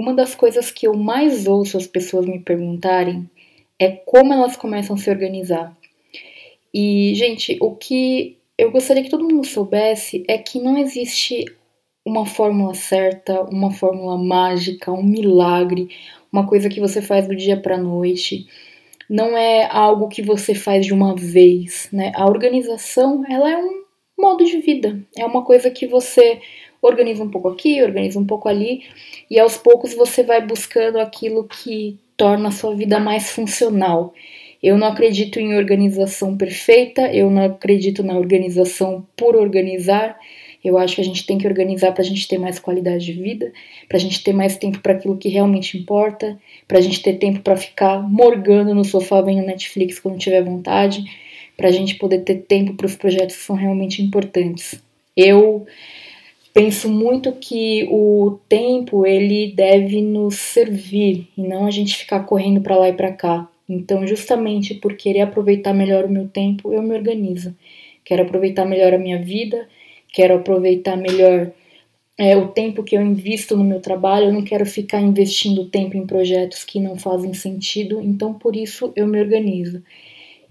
uma das coisas que eu mais ouço as pessoas me perguntarem é como elas começam a se organizar. E, gente, o que eu gostaria que todo mundo soubesse é que não existe uma fórmula certa, uma fórmula mágica, um milagre, uma coisa que você faz do dia para noite. Não é algo que você faz de uma vez, né? A organização, ela é um modo de vida. É uma coisa que você organiza um pouco aqui, organiza um pouco ali, e aos poucos você vai buscando aquilo que torna a sua vida mais funcional. Eu não acredito em organização perfeita, eu não acredito na organização por organizar. Eu acho que a gente tem que organizar para a gente ter mais qualidade de vida, para a gente ter mais tempo para aquilo que realmente importa, para a gente ter tempo para ficar morgando no sofá vendo Netflix quando tiver vontade, para a gente poder ter tempo para os projetos que são realmente importantes. Eu penso muito que o tempo ele deve nos servir e não a gente ficar correndo para lá e para cá. Então, justamente por querer aproveitar melhor o meu tempo, eu me organizo. Quero aproveitar melhor a minha vida, quero aproveitar melhor é, o tempo que eu invisto no meu trabalho. Eu não quero ficar investindo tempo em projetos que não fazem sentido. Então, por isso, eu me organizo.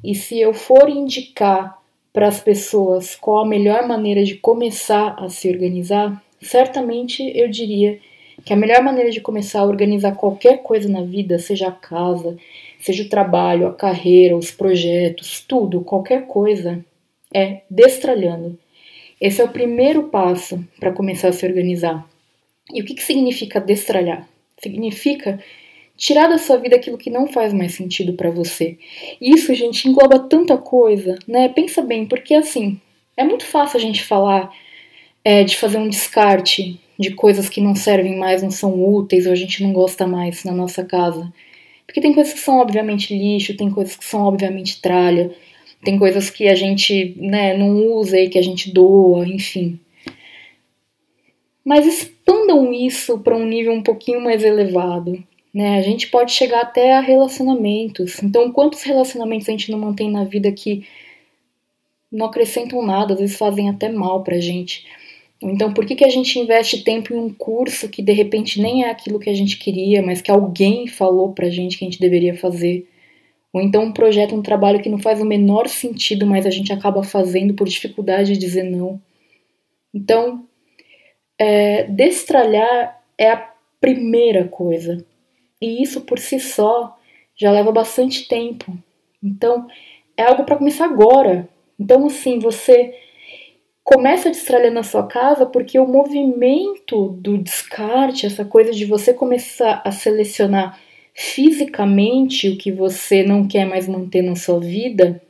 E se eu for indicar para as pessoas qual a melhor maneira de começar a se organizar, certamente eu diria que a melhor maneira de começar a organizar qualquer coisa na vida, seja a casa, seja o trabalho, a carreira, os projetos, tudo, qualquer coisa, é destralhando. Esse é o primeiro passo para começar a se organizar. E o que, que significa destralhar? Significa tirar da sua vida aquilo que não faz mais sentido para você. E isso, gente, engloba tanta coisa, né? Pensa bem, porque assim, é muito fácil a gente falar é, de fazer um descarte de coisas que não servem mais, não são úteis ou a gente não gosta mais na nossa casa. Porque tem coisas que são obviamente lixo, tem coisas que são obviamente tralha, tem coisas que a gente né, não usa e que a gente doa, enfim. Mas expandam isso para um nível um pouquinho mais elevado. Né? A gente pode chegar até a relacionamentos. Então, quantos relacionamentos a gente não mantém na vida que não acrescentam nada, às vezes fazem até mal pra gente? Então, por que, que a gente investe tempo em um curso que de repente nem é aquilo que a gente queria, mas que alguém falou pra gente que a gente deveria fazer? Ou então um projeto, um trabalho que não faz o menor sentido, mas a gente acaba fazendo por dificuldade de dizer não. Então, é, destralhar é a primeira coisa. E isso por si só já leva bastante tempo. Então, é algo para começar agora. Então, assim, você começa a sua casa porque o movimento do descarte, essa coisa de você começar a selecionar fisicamente o que você não quer mais manter na sua vida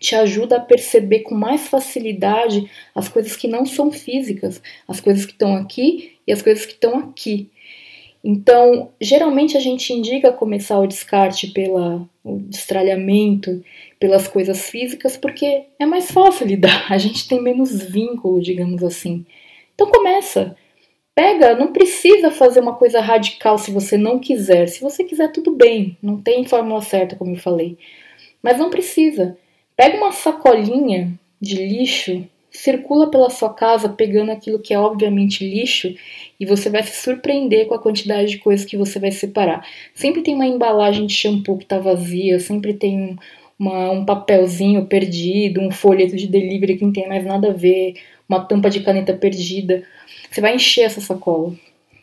te ajuda a perceber com mais facilidade as coisas que não são físicas, as coisas que estão aqui e as coisas que estão aqui. Então, geralmente a gente indica começar o descarte pelo destralhamento, pelas coisas físicas, porque é mais fácil lidar, a gente tem menos vínculo, digamos assim. Então começa, Pega, não precisa fazer uma coisa radical se você não quiser. Se você quiser, tudo bem. Não tem fórmula certa, como eu falei. Mas não precisa. Pega uma sacolinha de lixo, circula pela sua casa pegando aquilo que é obviamente lixo e você vai se surpreender com a quantidade de coisas que você vai separar. Sempre tem uma embalagem de shampoo que está vazia, sempre tem uma, um papelzinho perdido, um folheto de delivery que não tem mais nada a ver, uma tampa de caneta perdida. Você vai encher essa sacola.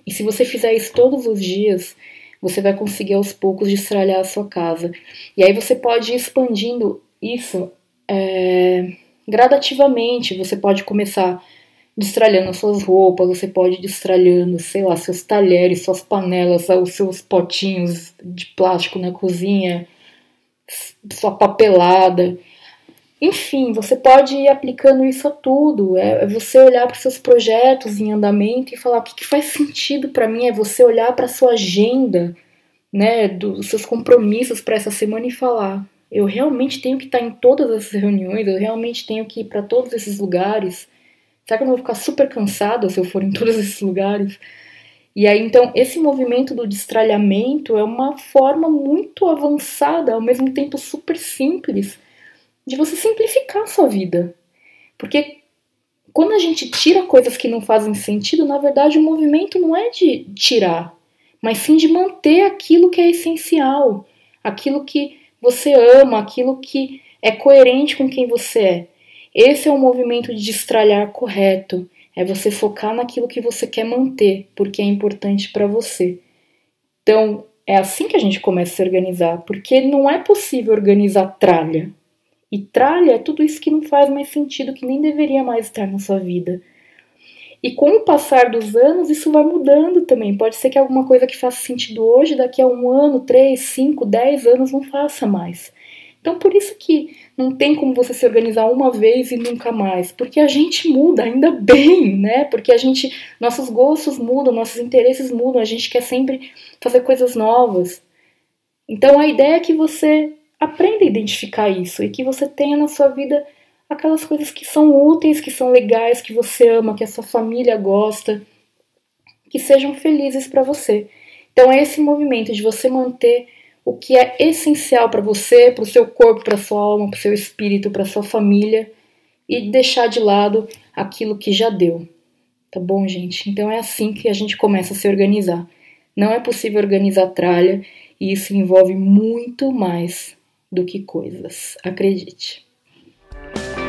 E se você fizer isso todos os dias, você vai conseguir aos poucos destralhar a sua casa. E aí você pode ir expandindo isso é, gradativamente. Você pode começar destralhando as suas roupas, você pode destralhando, sei lá, seus talheres, suas panelas, os seus potinhos de plástico na cozinha, sua papelada. Enfim, você pode ir aplicando isso a tudo. É, é você olhar para seus projetos em andamento e falar o que, que faz sentido para mim. É você olhar para sua agenda, né, dos seus compromissos para essa semana e falar: eu realmente tenho que estar em todas essas reuniões, eu realmente tenho que ir para todos esses lugares. Será que eu não vou ficar super cansada se eu for em todos esses lugares? E aí, então, esse movimento do destralhamento é uma forma muito avançada, ao mesmo tempo super simples de você simplificar a sua vida. Porque quando a gente tira coisas que não fazem sentido, na verdade o movimento não é de tirar, mas sim de manter aquilo que é essencial, aquilo que você ama, aquilo que é coerente com quem você é. Esse é o movimento de destralhar correto. É você focar naquilo que você quer manter, porque é importante para você. Então, é assim que a gente começa a se organizar, porque não é possível organizar tralha. E tralha é tudo isso que não faz mais sentido, que nem deveria mais estar na sua vida. E com o passar dos anos, isso vai mudando também. Pode ser que alguma coisa que faça sentido hoje, daqui a um ano, três, cinco, dez anos, não faça mais. Então, por isso que não tem como você se organizar uma vez e nunca mais, porque a gente muda, ainda bem, né? Porque a gente, nossos gostos mudam, nossos interesses mudam, a gente quer sempre fazer coisas novas. Então, a ideia é que você aprenda a identificar isso e que você tenha na sua vida aquelas coisas que são úteis, que são legais, que você ama, que a sua família gosta, que sejam felizes para você. Então, é esse movimento de você manter o que é essencial para você, para o seu corpo, para sua alma, para o seu espírito, para sua família e deixar de lado aquilo que já deu. Tá bom, gente? Então é assim que a gente começa a se organizar. Não é possível organizar tralha e isso envolve muito mais do que coisas. Acredite. Bye.